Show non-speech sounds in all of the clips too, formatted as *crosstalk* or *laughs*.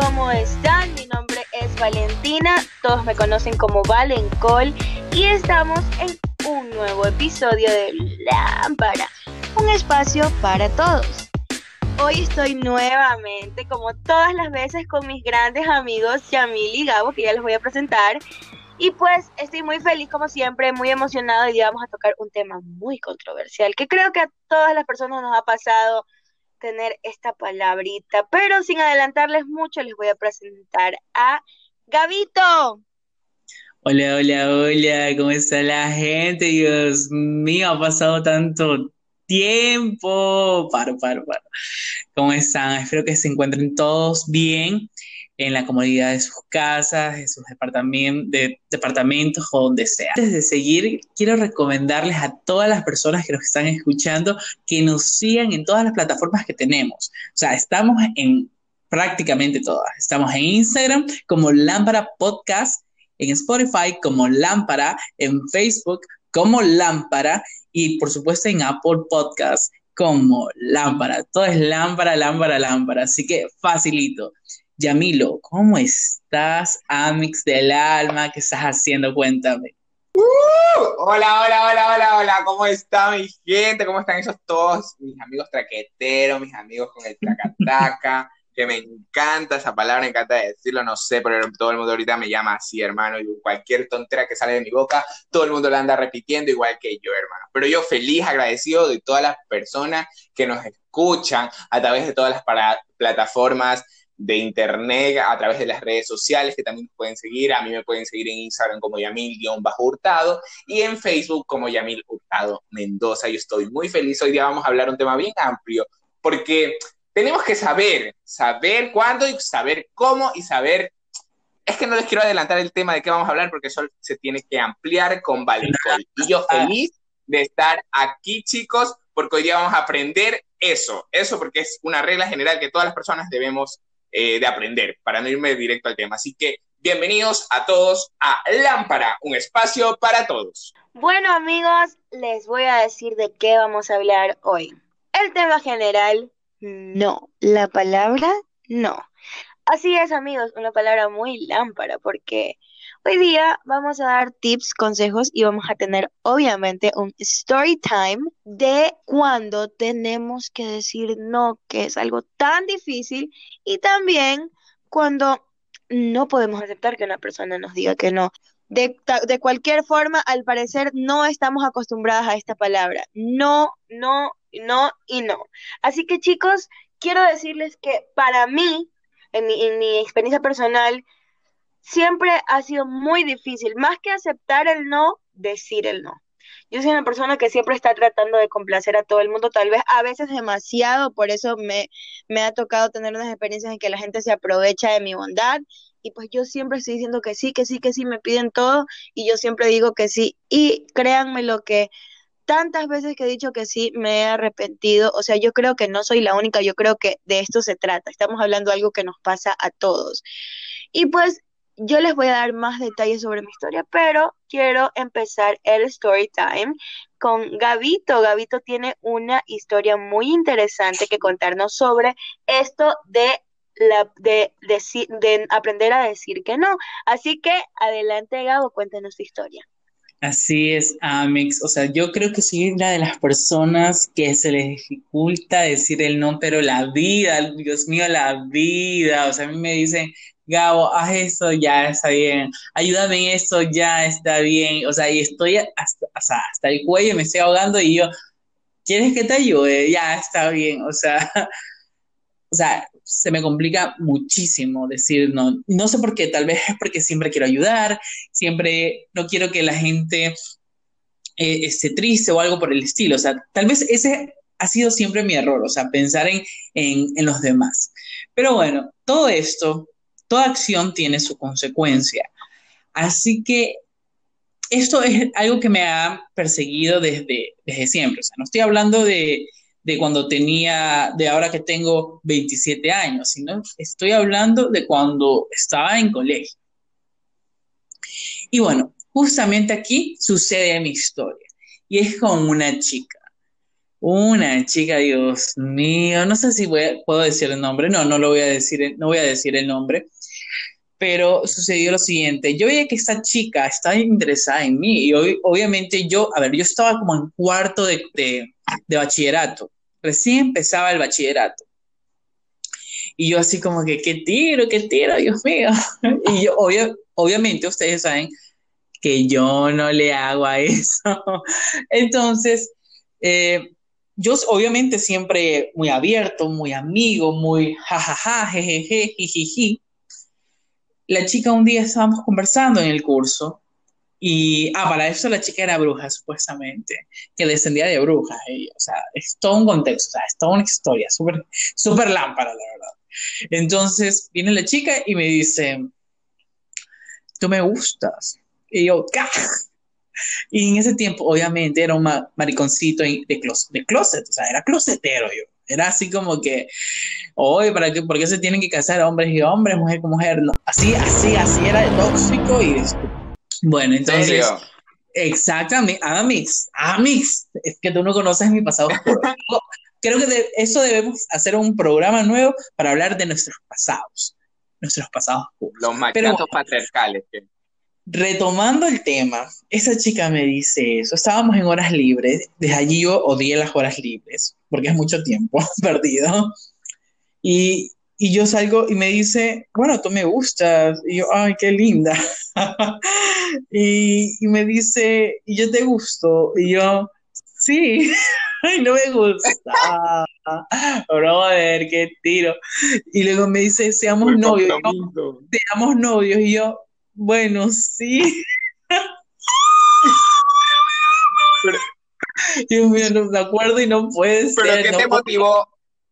¿cómo están? Mi nombre es Valentina, todos me conocen como Valencol y estamos en un nuevo episodio de Lámpara, un espacio para todos. Hoy estoy nuevamente, como todas las veces, con mis grandes amigos Yamil y Gabo, que ya les voy a presentar. Y pues estoy muy feliz, como siempre, muy emocionado y vamos a tocar un tema muy controversial, que creo que a todas las personas nos ha pasado tener esta palabrita, pero sin adelantarles mucho, les voy a presentar a Gabito. Hola, hola, hola, ¿cómo está la gente? Dios mío, ha pasado tanto tiempo. Paro, paro, paro. ¿Cómo están? Espero que se encuentren todos bien en la comodidad de sus casas, de sus departamentos, de departamentos o donde sea. Antes de seguir, quiero recomendarles a todas las personas que nos están escuchando que nos sigan en todas las plataformas que tenemos. O sea, estamos en prácticamente todas. Estamos en Instagram como Lámpara Podcast, en Spotify como Lámpara, en Facebook como Lámpara y por supuesto en Apple Podcast como Lámpara. Todo es Lámpara, Lámpara, Lámpara. Así que facilito. Yamilo, ¿cómo estás, Amix del alma? ¿Qué estás haciendo? Cuéntame. Uh, hola, hola, hola, hola, hola, ¿cómo está mi gente? ¿Cómo están esos todos mis amigos traqueteros, mis amigos con el tracataca? *laughs* que me encanta esa palabra, me encanta decirlo, no sé, pero todo el mundo ahorita me llama así, hermano, y cualquier tontera que sale de mi boca, todo el mundo la anda repitiendo igual que yo, hermano. Pero yo feliz, agradecido de todas las personas que nos escuchan a través de todas las plataformas de internet, a través de las redes sociales que también pueden seguir. A mí me pueden seguir en Instagram como Yamil-Hurtado y en Facebook como Yamil Hurtado Mendoza. Yo estoy muy feliz. Hoy día vamos a hablar un tema bien amplio porque tenemos que saber, saber cuándo y saber cómo y saber... Es que no les quiero adelantar el tema de qué vamos a hablar porque eso se tiene que ampliar con Valencol. Y yo feliz de estar aquí, chicos, porque hoy día vamos a aprender eso, eso porque es una regla general que todas las personas debemos eh, de aprender, para no irme directo al tema. Así que bienvenidos a todos a Lámpara, un espacio para todos. Bueno amigos, les voy a decir de qué vamos a hablar hoy. El tema general, no. La palabra, no. Así es amigos, una palabra muy lámpara porque Hoy día vamos a dar tips, consejos y vamos a tener obviamente un story time de cuando tenemos que decir no, que es algo tan difícil y también cuando no podemos aceptar que una persona nos diga que no. De, de cualquier forma, al parecer no estamos acostumbradas a esta palabra. No, no, no y no. Así que chicos, quiero decirles que para mí, en mi, en mi experiencia personal, siempre ha sido muy difícil, más que aceptar el no, decir el no. Yo soy una persona que siempre está tratando de complacer a todo el mundo, tal vez a veces demasiado, por eso me, me ha tocado tener unas experiencias en que la gente se aprovecha de mi bondad y pues yo siempre estoy diciendo que sí, que sí, que sí, me piden todo y yo siempre digo que sí. Y créanme lo que tantas veces que he dicho que sí, me he arrepentido. O sea, yo creo que no soy la única, yo creo que de esto se trata. Estamos hablando de algo que nos pasa a todos. Y pues yo les voy a dar más detalles sobre mi historia, pero quiero empezar el story time con Gavito. Gavito tiene una historia muy interesante que contarnos sobre esto de la, de, de, aprender a decir que no. Así que adelante, Gabo, cuéntanos tu historia. Así es, Amix. O sea, yo creo que soy una de las personas que se les dificulta decir el no, pero la vida, Dios mío, la vida. O sea, a mí me dicen, Gabo, haz eso, ya está bien, ayúdame en eso, ya está bien, o sea, y estoy hasta, el cuello, me estoy ahogando y yo, ¿quieres que te ayude? Ya está bien, o sea, *laughs* o sea, se me complica muchísimo decir no, no sé por qué, tal vez es *laughs* porque siempre quiero ayudar, siempre no quiero que la gente eh, esté triste o algo por el estilo, o sea, tal vez ese ha sido siempre mi error, o sea, pensar en, en los demás. Pero bueno, todo esto toda acción tiene su consecuencia. Así que esto es algo que me ha perseguido desde, desde siempre. O sea, no estoy hablando de, de cuando tenía, de ahora que tengo 27 años, sino estoy hablando de cuando estaba en colegio. Y bueno, justamente aquí sucede mi historia. Y es con una chica. Una chica, Dios mío, no sé si puedo decir el nombre, no, no lo voy a decir, no voy a decir el nombre, pero sucedió lo siguiente, yo veía que esta chica estaba interesada en mí y obviamente yo, a ver, yo estaba como en cuarto de, de bachillerato, recién empezaba el bachillerato. Y yo así como que, ¿qué tiro? ¿Qué tiro? Dios mío. *laughs* Y yo, obviamente, ustedes saben que yo no le hago a eso. *laughs* Entonces, eh, yo obviamente siempre muy abierto, muy amigo, muy jajaja, jejeje, jijiji. La chica un día estábamos conversando en el curso y, ah, para eso la chica era bruja, supuestamente, que descendía de brujas. o sea, es todo un contexto, o sea, es toda una historia, súper super lámpara, la verdad. Entonces viene la chica y me dice, tú me gustas. Y yo, ¿qué? *laughs* Y en ese tiempo, obviamente, era un mariconcito de, closet, de closet, o sea, era closetero yo. Era así como que, oye, ¿para qué, ¿por qué se tienen que casar hombres y hombres, mujer con mujer? así, así, así era tóxico y... Bueno, entonces... Exactamente, Amix, Amix, es que tú no conoces mi pasado *laughs* creo que de eso debemos hacer un programa nuevo para hablar de nuestros pasados, nuestros pasados Los maltratos patriarcales. Retomando el tema, esa chica me dice eso, estábamos en horas libres, desde allí yo odié las horas libres, porque es mucho tiempo *laughs* perdido, y, y yo salgo y me dice, bueno, tú me gustas, y yo, ay, qué linda, *laughs* y, y me dice, y yo te gusto, y yo, sí, *laughs* Ay, no me gusta. *laughs* Brother, qué tiro. Y luego me dice, seamos novios. seamos novios. Y yo, bueno, sí. Mío, no me acuerdo y no puede ser. ¿Pero qué te motivó?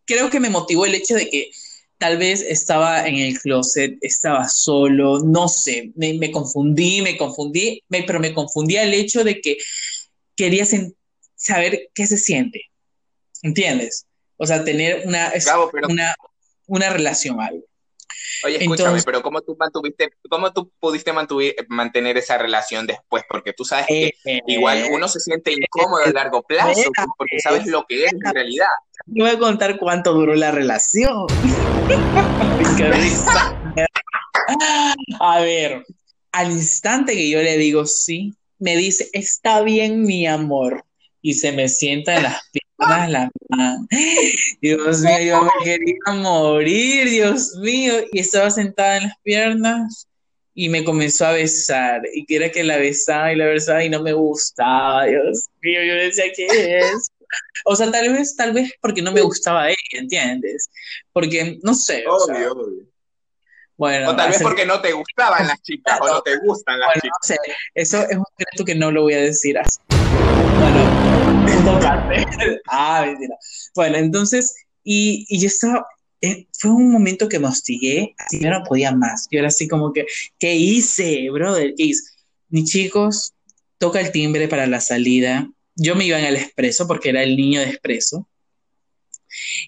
Creo que me motivó el hecho de que tal vez estaba en el closet, estaba solo, no sé, me, confundí, me confundí, pero me confundía el hecho de que quería saber qué se siente. ¿Entiendes? O sea, tener una, una, una relación, algo. Oye, escúchame, pero ¿cómo tú mantuviste, cómo tú pudiste mantener esa relación después? Porque tú sabes que eh, igual uno se siente incómodo a largo plazo, porque sabes lo que es en realidad. Yo voy a contar cuánto duró la relación. *laughs* Qué risa. A ver, al instante que yo le digo sí, me dice, está bien, mi amor y se me sienta en las piernas la mano. Dios mío, yo me quería morir, Dios mío. Y estaba sentada en las piernas y me comenzó a besar. Y quiera que la besaba y la besaba y no me gustaba, Dios mío. Yo decía, ¿qué es? O sea, tal vez, tal vez porque no me gustaba ella, ¿entiendes? Porque, no sé. Obvio, obvio. Bueno, o tal vez porque no te gustaban las *laughs* chicas o no te gustan las chicas. No sé, eso es un secreto que no lo voy a decir así. Bueno, *laughs* ah, mentira. Bueno, entonces, y, y yo estaba, eh, fue un momento que me hostigué, así yo no podía más. Yo era así como que, ¿qué hice, brother? ¿Qué hice? Mis chicos, toca el timbre para la salida. Yo me iba en el expreso porque era el niño de expreso.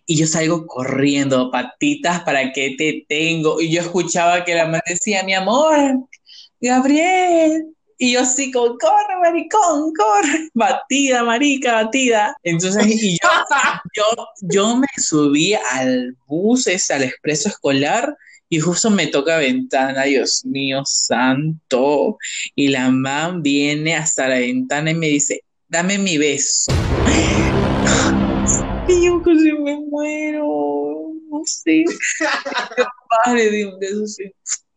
Y yo salgo corriendo, patitas, ¿para qué te tengo? Y yo escuchaba que la madre decía, mi amor, Gabriel, y yo como, corre, maricón, corre, batida, marica, batida. Entonces, y yo, *laughs* yo, yo me subí al bus, es al expreso escolar, y justo me toca ventana, Dios mío, santo. Y la mamá viene hasta la ventana y me dice, dame mi beso. Yo casi me muero, no sé. Padre de un beso, sí.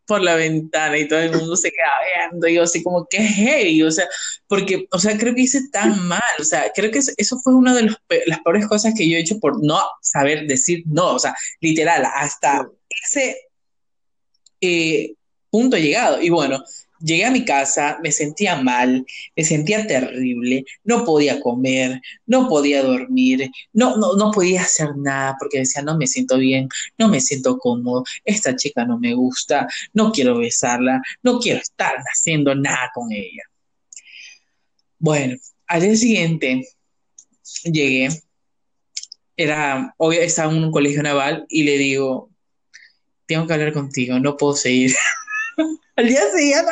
Por la ventana y todo el mundo se queda viendo y yo así como que hey, o sea, porque, o sea, creo que hice tan mal, o sea, creo que eso fue una de las peores cosas que yo he hecho por no saber decir no, o sea, literal, hasta ese eh, punto llegado. Y bueno, Llegué a mi casa, me sentía mal, me sentía terrible, no podía comer, no podía dormir, no, no, no podía hacer nada porque decía, no me siento bien, no me siento cómodo, esta chica no me gusta, no quiero besarla, no quiero estar haciendo nada con ella. Bueno, al día siguiente llegué, era, hoy estaba en un colegio naval y le digo, tengo que hablar contigo, no puedo seguir. *laughs* Al día siguiente,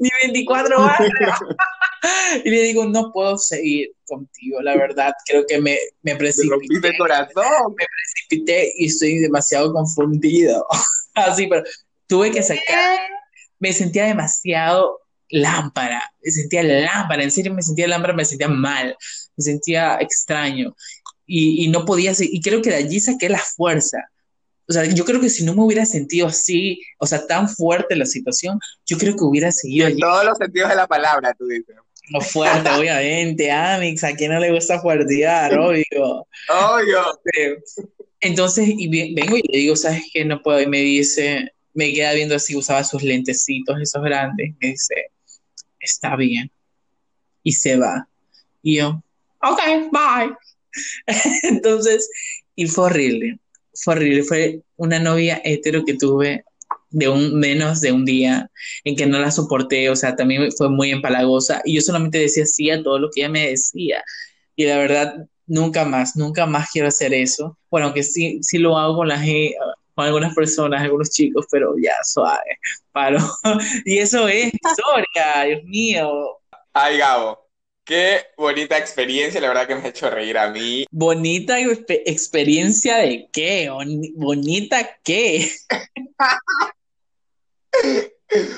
mi 24 horas. *laughs* Y le digo, no puedo seguir contigo, la verdad, creo que me, me precipité. el corazón. Me precipité y estoy demasiado confundido. *laughs* Así, pero tuve que sacar, me sentía demasiado lámpara, me sentía lámpara, en serio me sentía lámpara, me sentía mal, me sentía extraño y, y no podía seguir, y creo que de allí saqué la fuerza. O sea, yo creo que si no me hubiera sentido así, o sea, tan fuerte la situación, yo creo que hubiera seguido En allí. todos los sentidos de la palabra, tú dices. No fuerte, obviamente, Amix, a quién no le gusta fuertear, obvio. Obvio. Entonces, y vengo y le digo, ¿sabes qué? No puedo. Y me dice, me queda viendo así, usaba sus lentecitos, esos grandes. Me dice, está bien. Y se va. Y yo, ok, bye. *laughs* Entonces, y fue horrible. Fue horrible. Fue una novia hetero que tuve de un menos de un día en que no la soporté, o sea, también fue muy empalagosa y yo solamente decía sí a todo lo que ella me decía. Y la verdad, nunca más, nunca más quiero hacer eso. Bueno, aunque sí, sí lo hago con, la, gen- con algunas personas, algunos chicos, pero ya, suave, paro. *laughs* Y eso es *laughs* historia, Dios mío. Ay, Gabo, qué bonita experiencia, la verdad que me ha hecho reír a mí. Bonita expe- experiencia de qué, Boni- bonita qué. *laughs*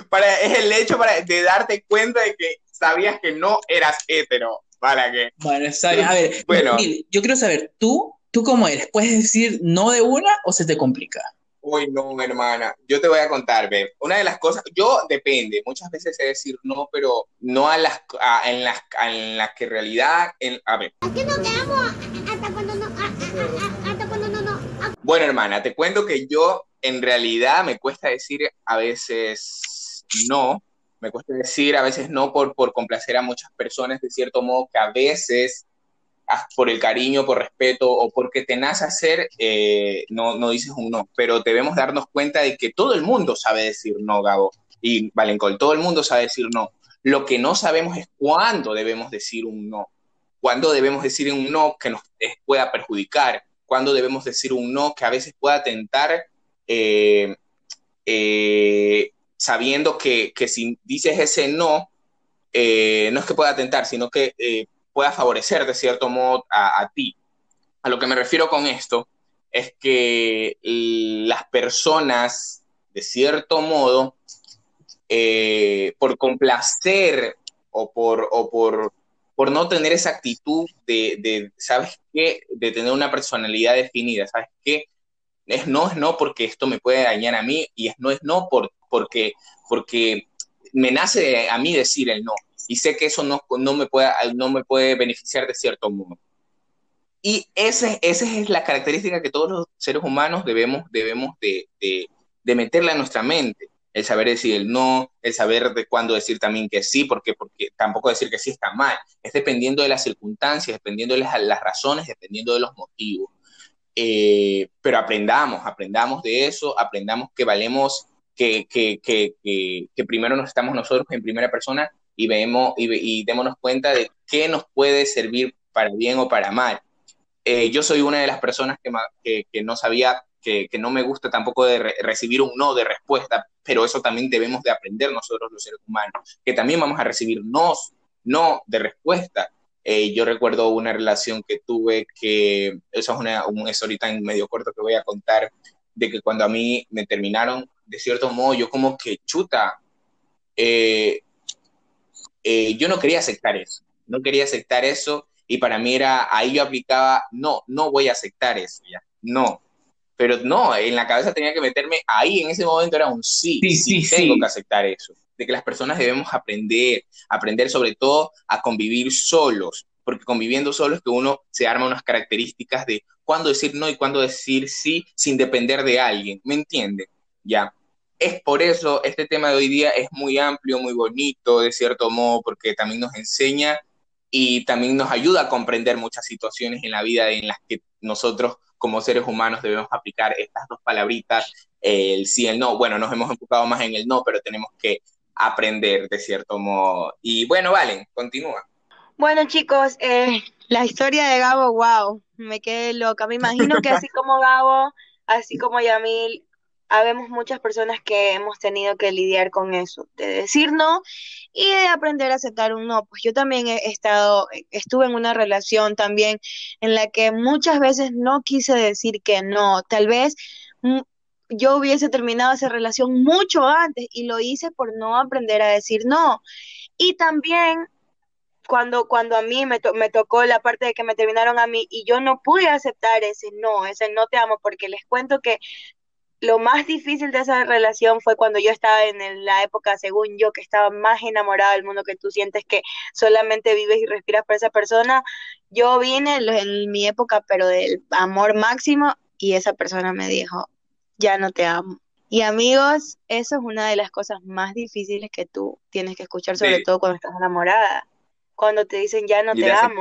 Para, es el hecho para, de darte cuenta de que sabías que no eras hetero. Para que. Bueno, bien. A ver, Bueno. Yo quiero saber, ¿tú, tú cómo eres? ¿Puedes decir no de una o se te complica? Uy, no, hermana. Yo te voy a contar, ve. Una de las cosas, yo depende, muchas veces sé decir no, pero no a las, a- en las, en las que realidad, en, a ver. Aquí nos quedamos hasta cuando no, a- a- a- hasta cuando no, no. Bueno, hermana, te cuento que yo en realidad me cuesta decir a veces no, me cuesta decir a veces no por, por complacer a muchas personas, de cierto modo que a veces por el cariño, por respeto o porque te nace hacer, eh, no, no dices un no, pero debemos darnos cuenta de que todo el mundo sabe decir no, Gabo, y Valencol, todo el mundo sabe decir no. Lo que no sabemos es cuándo debemos decir un no, cuándo debemos decir un no que nos eh, pueda perjudicar, cuándo debemos decir un no que a veces pueda tentar, eh, eh, sabiendo que, que si dices ese no, no es que pueda tentar, sino que pueda favorecer de cierto modo a, ti. A lo que me refiero con esto es que las personas, de cierto modo, eh, por complacer o por, o por, por no tener esa actitud de, de, ¿sabes qué? De tener una personalidad definida, ¿sabes qué? Es no, es no porque esto me puede dañar a mí y es no, es no por, porque, porque me nace a mí decir el no y sé que eso no, no, me, puede, no me puede beneficiar de cierto modo. Y esa, esa es la característica que todos los seres humanos debemos, debemos de, de, de meterle a nuestra mente el saber decir el no, el saber de cuándo decir también que sí, porque, porque tampoco decir que sí está mal, es dependiendo de las circunstancias, dependiendo de las, las razones, dependiendo de los motivos. Eh, pero aprendamos, aprendamos de eso, aprendamos que valemos, que, que, que, que primero nos estamos nosotros en primera persona y, vemos, y, y démonos cuenta de qué nos puede servir para bien o para mal. Eh, yo soy una de las personas que, que, que no sabía que, que, no me gusta tampoco de re recibir un no de respuesta, pero eso también debemos de aprender nosotros los seres humanos, que también vamos a recibir nos, no de respuesta. Eh, yo recuerdo una relación que tuve que, eso es una, un ahorita en medio corto que voy a contar, de que cuando a mí me terminaron, de cierto modo, yo como que chuta, eh, eh, yo no quería aceptar eso, no quería aceptar eso y para mí era, ahí yo aplicaba, no, no voy a aceptar eso, ya, no, pero no, en la cabeza tenía que meterme, ahí en ese momento era un sí, sí, sí, sí tengo sí. que aceptar eso, de que las personas debemos aprender, aprender sobre todo a convivir solos, porque conviviendo solos que uno se arma unas características de cuándo decir no y cuándo decir sí sin depender de alguien, ¿me entienden? Ya. Es por eso este tema de hoy día es muy amplio, muy bonito, de cierto modo, porque también nos enseña y también nos ayuda a comprender muchas situaciones en la vida en las que nosotros como seres humanos debemos aplicar estas dos palabritas, el sí y el no. Bueno, nos hemos enfocado más en el no, pero tenemos que aprender de cierto modo. Y bueno, Valen, continúa. Bueno, chicos, eh, la historia de Gabo, wow, me quedé loca. Me imagino que así como Gabo, así como Yamil, habemos muchas personas que hemos tenido que lidiar con eso, de decir no y de aprender a aceptar un no. Pues yo también he estado, estuve en una relación también en la que muchas veces no quise decir que no. Tal vez mm, yo hubiese terminado esa relación mucho antes y lo hice por no aprender a decir no. Y también cuando, cuando a mí me, me tocó la parte de que me terminaron a mí y yo no pude aceptar ese no, ese no te amo, porque les cuento que lo más difícil de esa relación fue cuando yo estaba en la época, según yo, que estaba más enamorada del mundo, que tú sientes que solamente vives y respiras por esa persona. Yo vine en mi época, pero del amor máximo, y esa persona me dijo, ya no te amo. Y amigos, eso es una de las cosas más difíciles que tú tienes que escuchar, sobre todo cuando estás enamorada. Cuando te dicen ya no te amo.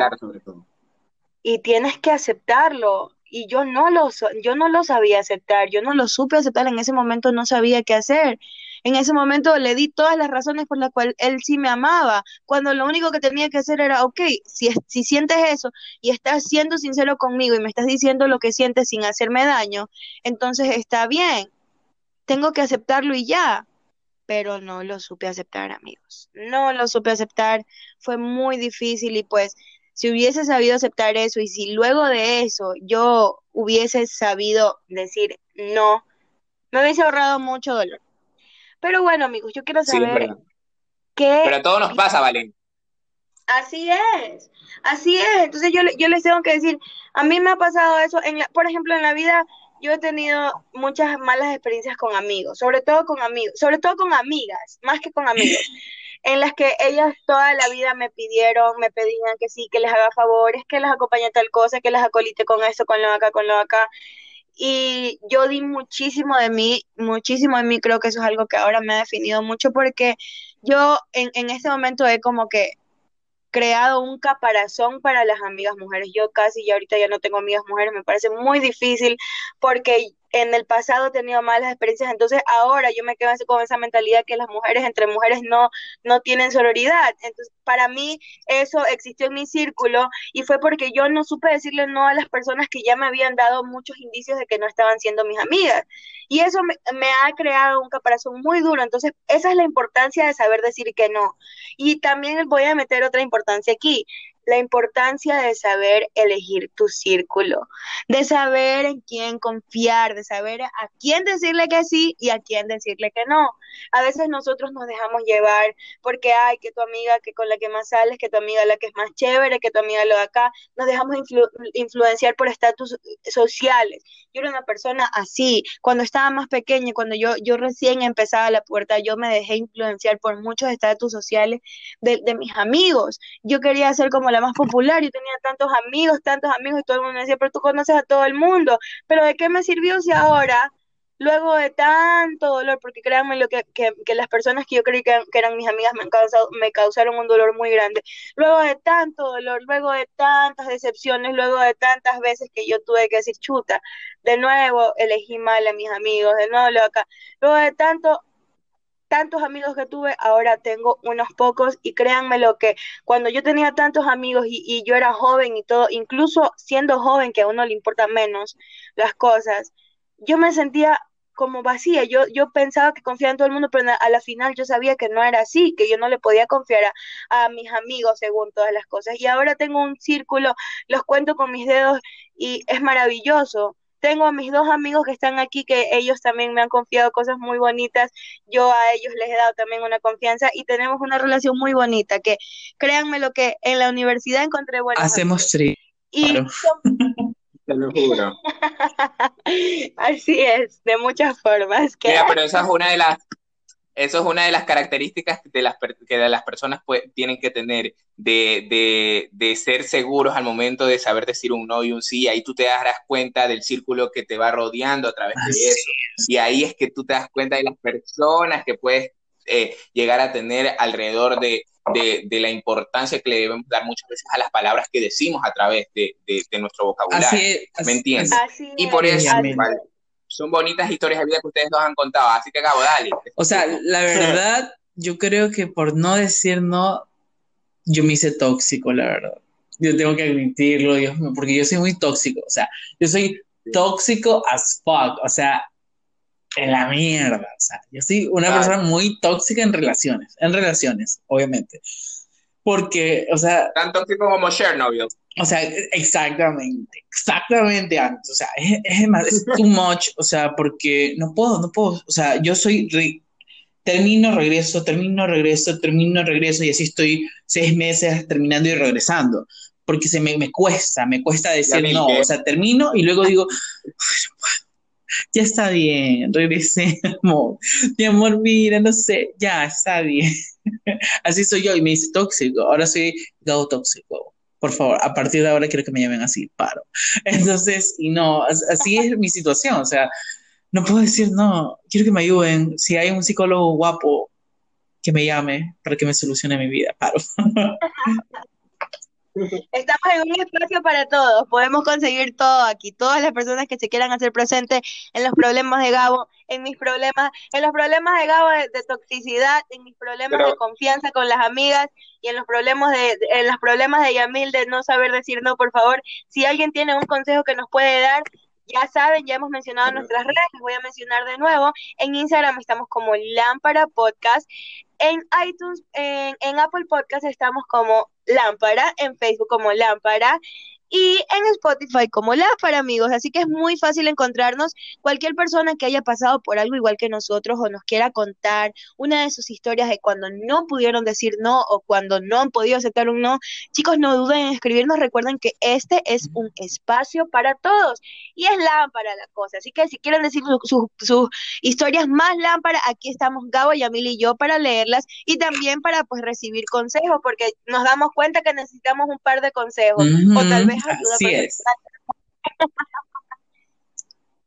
Y tienes que aceptarlo y yo no lo, yo no lo sabía aceptar, yo no lo supe aceptar, en ese momento no sabía qué hacer. En ese momento le di todas las razones por las cuales él sí me amaba, cuando lo único que tenía que hacer era, ok, si, si sientes eso y estás siendo sincero conmigo y me estás diciendo lo que sientes sin hacerme daño, entonces está bien, tengo que aceptarlo y ya. Pero no lo supe aceptar, amigos. No lo supe aceptar, fue muy difícil y pues si hubiese sabido aceptar eso y si luego de eso yo hubiese sabido decir no, me hubiese ahorrado mucho dolor. Pero bueno, amigos, yo quiero saber qué... Pero todo nos pasa, Valen. Así es, así es. Entonces yo, yo les tengo que decir, a mí me ha pasado eso, en por ejemplo, en la vida yo he tenido muchas malas experiencias con amigos, sobre todo con amigos, sobre todo con amigas, más que con amigos. En las que ellas toda la vida me pidieron, me pedían que sí, que les haga favores, que les acompañe tal cosa, que les acolite con esto, con lo acá, con lo acá. Y yo di muchísimo de mí, muchísimo de mí, creo que eso es algo que ahora me ha definido mucho porque yo en, en este momento he como que creado un caparazón para las amigas mujeres. Yo casi ya ahorita ya no tengo amigas mujeres, me parece muy difícil porque en el pasado he tenido malas experiencias, entonces ahora yo me quedo con esa mentalidad que las mujeres entre mujeres no, no tienen sororidad. Entonces, para mí eso existió en mi círculo y fue porque yo no supe decirle no a las personas que ya me habían dado muchos indicios de que no estaban siendo mis amigas. Y eso me, me ha creado un caparazón muy duro. Entonces, esa es la importancia de saber decir que no. Y también voy a meter otra importancia aquí la importancia de saber elegir tu círculo, de saber en quién confiar, de saber a quién decirle que sí y a quién decirle que no. A veces nosotros nos dejamos llevar porque hay que tu amiga que con la que más sales, que tu amiga la que es más chévere, que tu amiga lo de acá, nos dejamos influenciar por estatus sociales. Yo era una persona así, cuando estaba más pequeña, cuando yo, yo recién empezaba la puerta, yo me dejé influenciar por muchos estatus sociales de, de mis amigos. Yo quería ser como la más popular, yo tenía tantos amigos, tantos amigos y todo el mundo decía, pero tú conoces a todo el mundo, pero ¿de qué me sirvió si ahora, luego de tanto dolor, porque créanme lo que, que, que las personas que yo creí que, eran mis amigas me, han causado, me causaron un dolor muy grande, luego de tanto dolor, luego de tantas decepciones, luego de tantas veces que yo tuve que decir, chuta, de nuevo elegí mal a mis amigos, de nuevo lo acá, luego de tanto tantos amigos que tuve, ahora tengo unos pocos y créanme lo que cuando yo tenía tantos amigos y, yo era joven y todo, incluso siendo joven que a uno le importan menos las cosas, yo me sentía como vacía, yo, yo pensaba que confiaba en todo el mundo, pero a la final yo sabía que no era así, que yo no le podía confiar a, a mis amigos según todas las cosas. Y ahora tengo un círculo, los cuento con mis dedos y es maravilloso tengo a mis dos amigos que están aquí, que ellos también me han confiado cosas muy bonitas, yo a ellos les he dado también una confianza y tenemos una relación muy bonita, que créanme lo que en la universidad encontré buenas Hacemos tri. Y *laughs* *laughs* Te lo juro. *laughs* Así es, de muchas formas. Mira, pero esa es una de las eso es una de las características de las, que las personas tienen que tener, de, de, ser seguros al momento de saber decir un no y un sí. Ahí tú te darás cuenta del círculo que te va rodeando a través de eso. Y ahí es que tú te das cuenta de las personas que puedes eh, llegar a tener alrededor de, de, la importancia que le debemos dar muchas veces a las palabras que decimos a través de, nuestro vocabulario. ¿Me entiendes? y por eso, son bonitas historias de vida que ustedes nos han contado, así que acabo, dale. O sea, la verdad, yo creo que por no decir no, yo me hice tóxico, la verdad. Yo tengo que admitirlo, porque yo soy muy tóxico, o sea, yo soy tóxico as fuck, o sea, en la mierda. O sea, yo soy una Claro. persona muy tóxica en relaciones, en relaciones, obviamente. Porque, o sea, Tan tóxico como Chernobyl. O sea, exactamente, exactamente antes. O sea, es, es, es too much. O sea, porque no puedo, no puedo. O sea, yo soy. re- termino, regreso, termino, regreso, termino, regreso. Y así estoy seis meses terminando y regresando. Porque se me, me cuesta, me cuesta decir no. O sea, termino y luego digo. Ya está bien, regresemos. *laughs* Mi amor, mira, no sé, ya está bien. *laughs* Así soy yo y me dice tóxico. Ahora soy Gabo tóxico. Por favor, a partir de ahora quiero que me llamen así, paro. *laughs* Entonces, y no, as- así es mi situación. O sea, no puedo decir no, quiero que me ayuden. Si hay un psicólogo guapo, que me llame para que me solucione mi vida, paro. *laughs* Estamos en un espacio para todos, podemos conseguir todo aquí, todas las personas que se quieran hacer presentes en los problemas de Gabo, en mis problemas, en los problemas de Gabo de, de toxicidad, en mis problemas Pero- de confianza con las amigas y en los problemas de, de- en los problemas de Yamil de no saber decir no, por favor, si alguien tiene un consejo que nos puede dar, ya saben, ya hemos mencionado en nuestras redes, les voy a mencionar de nuevo, en Instagram estamos como Lámpara Podcast, en iTunes, en, en Apple Podcast estamos como Lámpara, en Facebook como Lámpara y en Spotify como Lámpara, amigos. Así que es muy fácil encontrarnos. Cualquier persona que haya pasado por algo igual que nosotros o nos quiera contar una de sus historias de cuando no pudieron decir no o cuando no han podido aceptar un no, chicos, no duden en escribirnos. Recuerden que este es un espacio para todos y es lámpara la cosa. Así que si quieren decir su- su- sus historias más lámpara, aquí estamos Gabo, Yamil y yo para leerlas y también para pues recibir consejos, porque nos damos cuenta que necesitamos un par de consejos o tal vez ayuda Así es. *laughs*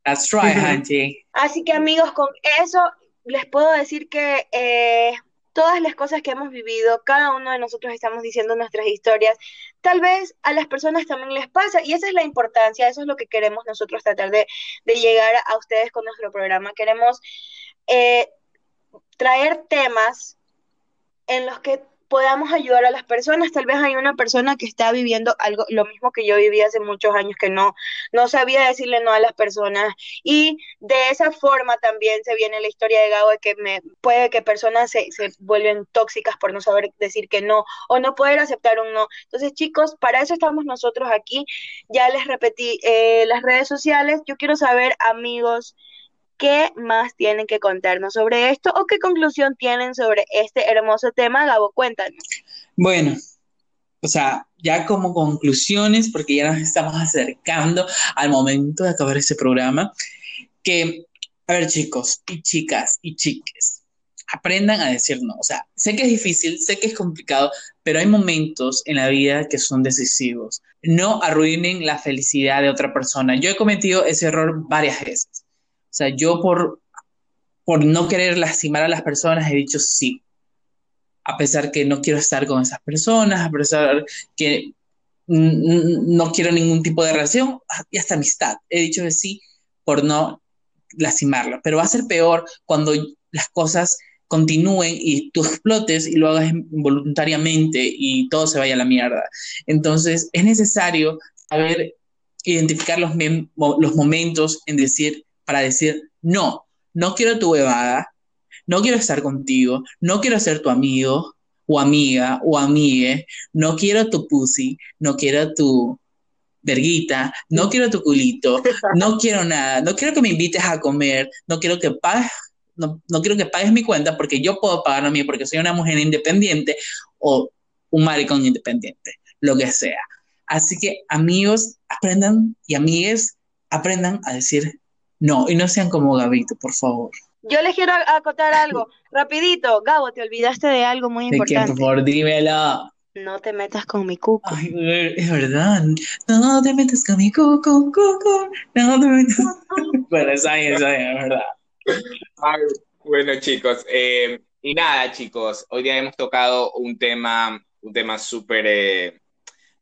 That's right, Angie. Así que amigos, con eso les puedo decir que eh, todas las cosas que hemos vivido, cada uno de nosotros estamos diciendo nuestras historias, tal vez a las personas también les pasa y esa es la importancia, eso es lo que queremos nosotros tratar de, de llegar a ustedes con nuestro programa. Queremos eh, traer temas en los que podamos ayudar a las personas. Tal vez hay una persona que está viviendo algo, lo mismo que yo viví hace muchos años, que no, no sabía decirle no a las personas. Y de esa forma también se viene la historia de Gabo, de que me, puede que personas se, se vuelven tóxicas por no saber decir que no o no poder aceptar un no. Entonces, chicos, para eso estamos nosotros aquí. Ya les repetí eh, las redes sociales. Yo quiero saber, amigos, ¿Qué más tienen que contarnos sobre esto o qué conclusión tienen sobre este hermoso tema? Gabo, cuéntanos. Bueno, o sea, ya como conclusiones, porque ya nos estamos acercando al momento de acabar este programa, que, a ver chicos y chicas y chiques, aprendan a decir no. O sea, sé que es difícil, sé que es complicado, pero hay momentos en la vida que son decisivos. No arruinen la felicidad de otra persona. Yo he cometido ese error varias veces. Sea, yo por, por no querer lastimar a las personas he dicho sí, a pesar que no quiero estar con esas personas, a pesar que no quiero ningún tipo de relación y hasta amistad. He dicho que sí por no lastimarla, pero va a ser peor cuando las cosas continúen y tú explotes y lo hagas involuntariamente y todo se vaya a la mierda. Entonces es necesario saber identificar los, los momentos en decir, para decir, no, no quiero tu huevada, no quiero estar contigo, no quiero ser tu amigo o amiga o amigue, no quiero tu pussy, no quiero tu verguita, no quiero tu culito, *laughs* no quiero nada, no quiero que me invites a comer, no quiero que pagues, no, no quiero que pagues mi cuenta porque yo puedo pagar a mí porque soy una mujer independiente o un maricón independiente, lo que sea. Así que amigos, aprendan y amigues, aprendan a decir no y no sean como Gabito, por favor. Yo les quiero acotar algo, rapidito. Gabo, te olvidaste de algo muy ¿De importante. qué, por favor, dímelo. No te metas con mi cuco. Ay, es verdad. No te metas con mi cuco, cuco. No te metas. *laughs* bueno, bien, está bien, es verdad. Ay, bueno, chicos, eh, y nada, chicos, hoy día hemos tocado un tema, un tema súper, eh,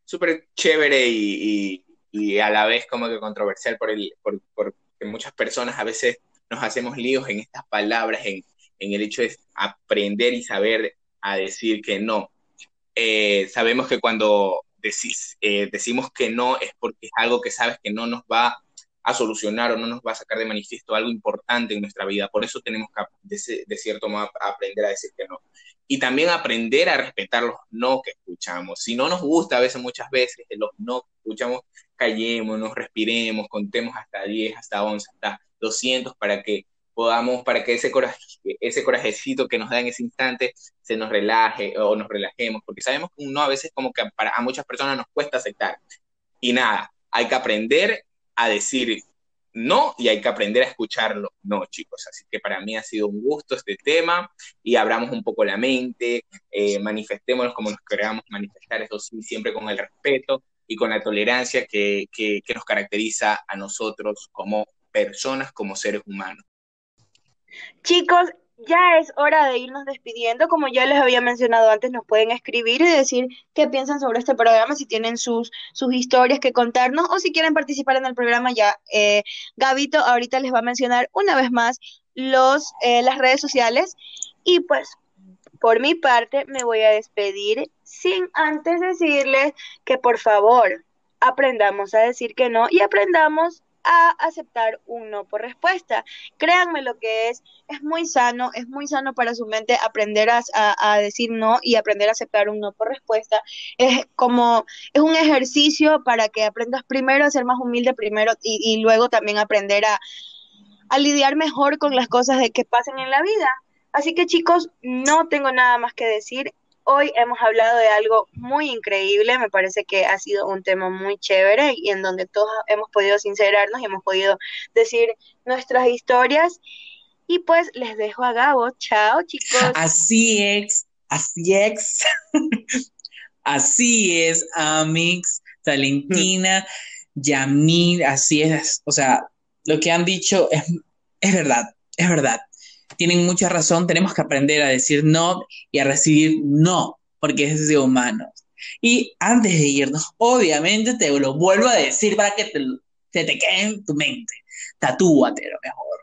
súper chévere y, y, y, a la vez como que controversial por el, por, porque muchas personas a veces nos hacemos líos en estas palabras, en, en el hecho de aprender y saber a decir que no. Eh, sabemos que cuando decís, eh, decimos que no es porque es algo que sabes que no nos va a solucionar o no nos va a sacar de manifiesto algo importante en nuestra vida. Por eso tenemos que, de, cierto modo, aprender a decir que no. Y también aprender a respetar los no que escuchamos. Si no nos gusta a veces, muchas veces, los no que escuchamos, nos respiremos, contemos hasta 10, hasta 11, hasta 200 para que podamos, para que ese, coraje, ese corajecito que nos da en ese instante se nos relaje o nos relajemos, porque sabemos que un no a veces como que para, a muchas personas nos cuesta aceptar. Y nada, hay que aprender a decir no y hay que aprender a escucharlo no, chicos. Así que para mí ha sido un gusto este tema y abramos un poco la mente, eh, manifestémonos como nos queramos manifestar, eso sí, siempre con el respeto y con la tolerancia que, que, nos caracteriza a nosotros como personas, como seres humanos. Chicos, ya es hora de irnos despidiendo. Como ya les había mencionado antes, nos pueden escribir y decir qué piensan sobre este programa, si tienen sus, sus historias que contarnos o si quieren participar en el programa ya. Eh, Gabito ahorita les va a mencionar una vez más los, eh, las redes sociales y pues por mi parte me voy a despedir sin antes decirles que por favor aprendamos a decir que no y aprendamos a aceptar un no por respuesta. Créanme lo que es, es muy sano, es muy sano para su mente aprender a, a, decir no y aprender a aceptar un no por respuesta. Es como, es un ejercicio para que aprendas primero a ser más humilde primero y, y luego también aprender a, a lidiar mejor con las cosas de que pasen en la vida. Así que chicos, no tengo nada más que decir. Hoy hemos hablado de algo muy increíble, me parece que ha sido un tema muy chévere y en donde todos hemos podido sincerarnos y hemos podido decir nuestras historias. Y pues les dejo a Gabo. Chao, chicos. Así es, así es. *laughs* así es, Amix, Valentina, Yamil, así es. O sea, lo que han dicho es, es verdad, es verdad tienen mucha razón, tenemos que aprender a decir no y a recibir no, porque es de humanos. Y antes de irnos, obviamente te lo vuelvo a decir para que te, te quede en tu mente. Tatúatelo mejor.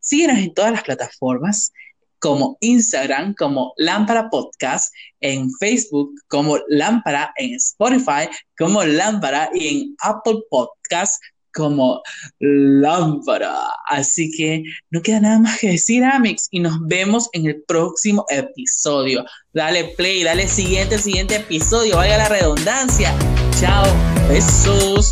Síguenos en todas las plataformas como Instagram, como Lámpara Podcast, en Facebook, como Lámpara, en Spotify, como Lámpara y en Apple Podcast como lámpara. Así que no queda nada más que decir, Amix, y nos vemos en el próximo episodio. Dale play, dale siguiente, siguiente episodio, vaya la redundancia. Chao, besos.